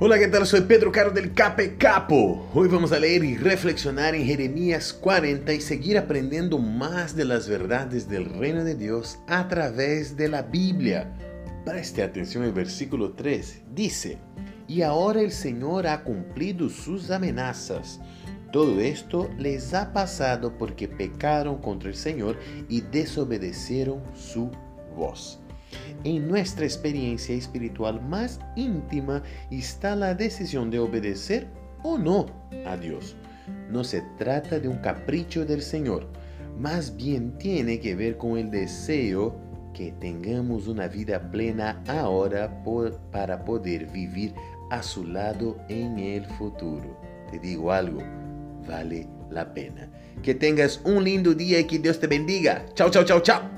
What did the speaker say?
Hola, ¿qué tal? Soy Pedro Caro del Cape Capo. Hoy vamos a leer y reflexionar en Jeremías 40 y seguir aprendiendo más de las verdades del reino de Dios a través de la Biblia. Preste atención al versículo 3. Dice, y ahora el Señor ha cumplido sus amenazas. Todo esto les ha pasado porque pecaron contra el Señor y desobedecieron su voz. En nuestra experiencia espiritual más íntima está la decisión de obedecer o no a Dios. No se trata de un capricho del Señor, más bien tiene que ver con el deseo que tengamos una vida plena ahora para poder vivir a su lado en el futuro. Te digo algo, vale la pena. Que tengas un lindo día y que Dios te bendiga. Chao, chao, chao, chao.